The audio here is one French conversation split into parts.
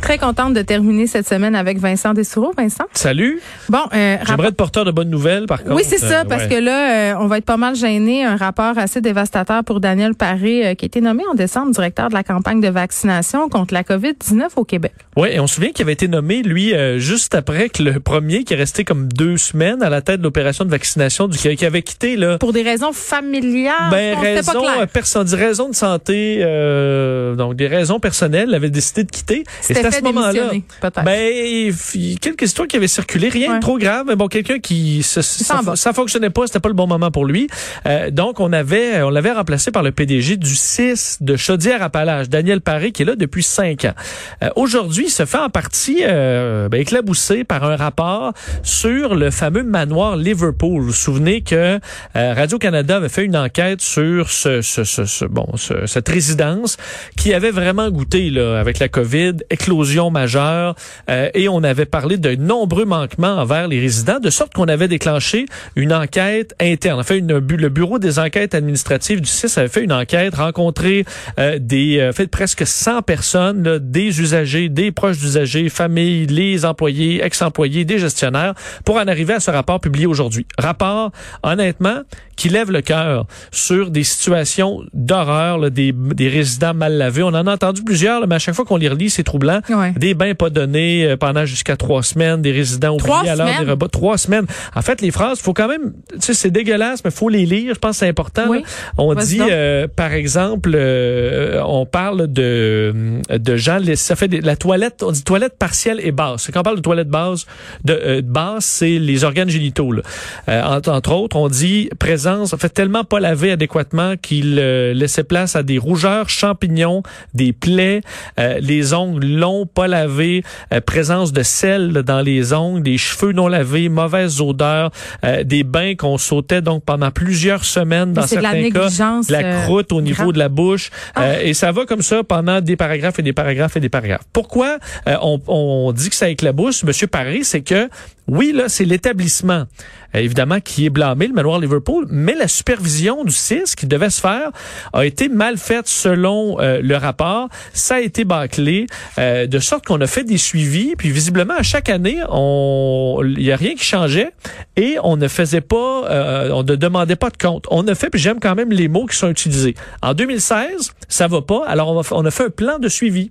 Très contente de terminer cette semaine avec Vincent Dessoureau. Vincent? Salut. Bon, euh, J'aimerais être porteur de bonnes nouvelles, par contre. Oui, c'est ça, Euh, parce ouais. que là, euh, on va être pas mal gêné. Un rapport assez dévastateur pour Daniel Paré, euh, qui a été nommé en décembre directeur de la campagne de vaccination contre la COVID-19 au Québec. Oui, et on se souvient qu'il avait été nommé, lui, juste après que le premier, qui est resté comme deux semaines à la tête de l'opération de vaccination, du, qui avait quitté, là. Pour des raisons familiales, Ben, c'était raison, pas clair. perso- dit raison de santé, donc des raisons personnelles, avait décidé de quitter. C'était à ce moment-là. Ben, quelques histoires qui avaient circulé, rien Ouais. de trop grave, mais bon, quelqu'un qui, ça, va. ça fonctionnait pas, c'était pas le bon moment pour lui. Euh, donc, on avait, on l'avait remplacé par le PDG du 6 de Chaudière-Appalaches, Daniel Paré, qui est là depuis cinq ans. Euh, Aujourd'hui, il se fait en partie euh, ben, éclaboussé par un rapport sur le fameux manoir Liverpool. Vous vous souvenez que euh, Radio-Canada avait fait une enquête sur ce, ce, ce, ce- bon, ce- cette résidence qui avait vraiment goûté là, avec la COVID, euh, et on avait parlé de nombreux manquements envers les résidents, de sorte qu'on avait déclenché une enquête interne. En fait, une, le bureau des enquêtes administratives du 6 avait fait une enquête, rencontré euh, des, euh, fait presque 100 personnes, là, des usagers, des proches d'usagers, familles, les employés, ex-employés, des gestionnaires, pour en arriver à ce rapport publié aujourd'hui. Rapport, honnêtement, qui lève le cœur sur des situations d'horreur, des, des résidents mal lavés. On en a entendu plusieurs, là, mais à chaque fois qu'on les relit, c'est troublant. Ouais. Des bains pas donnés euh, pendant jusqu'à trois semaines, des résidents oubliés à l'heure des repas. Trois semaines. En fait, les phrases, faut quand même, tu sais, c'est dégueulasse, mais faut les lire. Je pense que c'est important. Oui. On dit, euh, par exemple, euh, on parle de de gens, ça fait des- la toilette, on dit toilette partielle et basse. Quand on parle de toilette basse, de euh, basse, c'est les organes génitaux. là. Euh, entre, entre autres, on dit présence, en fait tellement pas lavé adéquatement qu'il euh, laissait place à des rougeurs, champignons, des plaies, euh, les ongles longs, pas lavés, euh, présence de sel dans les ongles, des cheveux non lavés, mauvaise odeur, euh, des bains qu'on sautait donc pendant plusieurs semaines dans de la cas, négligence, la euh, croûte au niveau grave. de la bouche, Ah. euh, et ça va comme ça pendant des paragraphes et des paragraphes et des paragraphes. Pourquoi on, on dit que ça éclabousse, Monsieur Paré, c'est que oui, là, c'est l'établissement, évidemment, qui est blâmé, le manoir Liverpool, mais la supervision du CIS qui devait se faire a été mal faite selon euh, le rapport. Ça a été bâclé, euh, de sorte qu'on a fait des suivis, puis visiblement, à chaque année, on il y a rien qui changeait et on ne faisait pas, euh, on ne demandait pas de compte. On a fait, puis j'aime quand même les mots qui sont utilisés. En 2016, ça va pas, alors on a fait un plan de suivi.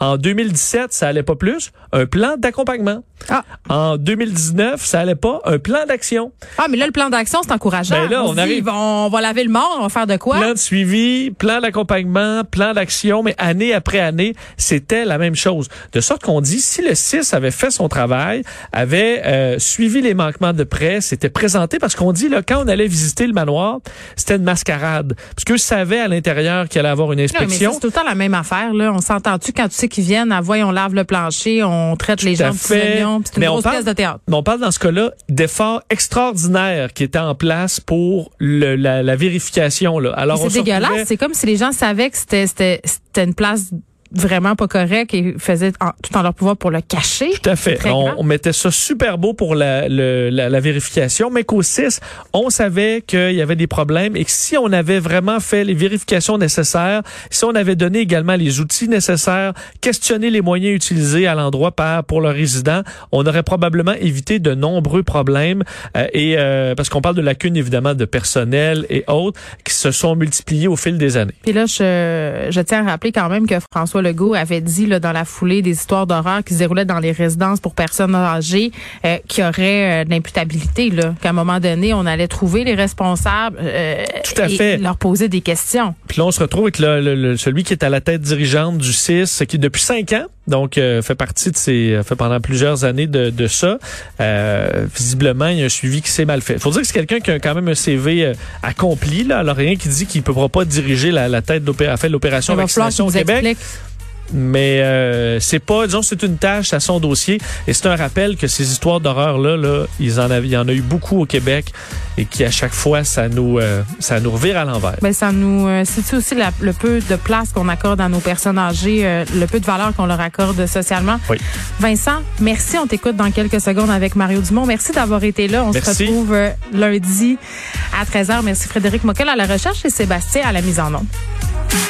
En 2017, ça allait pas plus, un plan d'accompagnement. Ah. En 2019, ça allait pas, un plan d'action. Ah, mais là, le plan d'action, c'est encourageant. Ben là, on on se dit, arrive- on va laver le mort, on va faire de quoi? Plan de suivi, plan d'accompagnement, plan d'action, mais année après année, c'était la même chose. De sorte qu'on dit, si le 6 avait fait son travail, avait euh, suivi les manquements de près, s'était présenté, parce qu'on dit, là, quand on allait visiter le manoir, c'était une mascarade. Parce qu'eux savaient à l'intérieur qu'il allait avoir une Non, mais ça, inspection. c'est tout le temps la même affaire. Là. On s'entend-tu quand tu qu'ils viennent, à voyons, on lave le plancher, on traite les Tout gens de c'est une Mais on grosse parle- pièce de théâtre. Mais on parle dans ce cas-là d'efforts extraordinaires qui étaient en place pour le- la, la vérification. Là. Alors, on C'est se dégueulasse. C'est comme si les gens savaient que c'était c'était c'était une place vraiment pas correcte et faisaient en- tout en leur pouvoir pour le cacher. Tout à fait. On, on mettait ça super beau pour la, le- la, la vérification, mais qu'au 6, on savait qu'il y avait des problèmes et que si on avait vraiment fait les vérifications nécessaires, si on avait donné également les outils nécessaires, questionné les moyens utilisés à l'endroit par pour le résident, on aurait probablement évité de nombreux problèmes. euh, et euh, parce qu'on parle de lacunes évidemment de personnel et autres qui se sont multipliés au fil des années. Puis là, je, je tiens à rappeler quand même que François Legault avait dit là, dans la foulée des histoires d'horreur qui se déroulaient dans les résidences pour personnes âgées euh, qu'il y aurait euh, de l'imputabilité, là, qu'à un moment donné, on allait trouver les responsables euh, Tout à et fait. leur poser des questions. Puis là, on se retrouve avec le, le- le- celui qui est à la tête dirigeante du CIS, qui depuis cinq ans, donc euh, fait partie de ces, fait pendant plusieurs années de, de ça. Euh, visiblement, il y a un suivi qui s'est mal fait. Faut dire que c'est quelqu'un qui a quand même un CV euh, accompli. Là, alors rien qui dit qu'il ne pourra pas diriger la, la tête d'opération, vaccination au Québec. explique. Mais euh, c'est pas, disons, c'est une tâche à son dossier. Et c'est un rappel que ces histoires d'horreur-là, là, ils en avaient, il y en a eu beaucoup au Québec et qui, à chaque fois, ça nous, euh, ça nous revire à l'envers. Ben, ça nous, euh, c'est aussi la- le peu de place qu'on accorde à nos personnes âgées, euh, le peu de valeur qu'on leur accorde socialement. Oui. Vincent, merci. On t'écoute dans quelques secondes avec Mario Dumont. Merci d'avoir été là. On Merci. se retrouve euh, lundi à 13h. Merci Frédéric Moquel à la recherche et Sébastien à la mise en onde.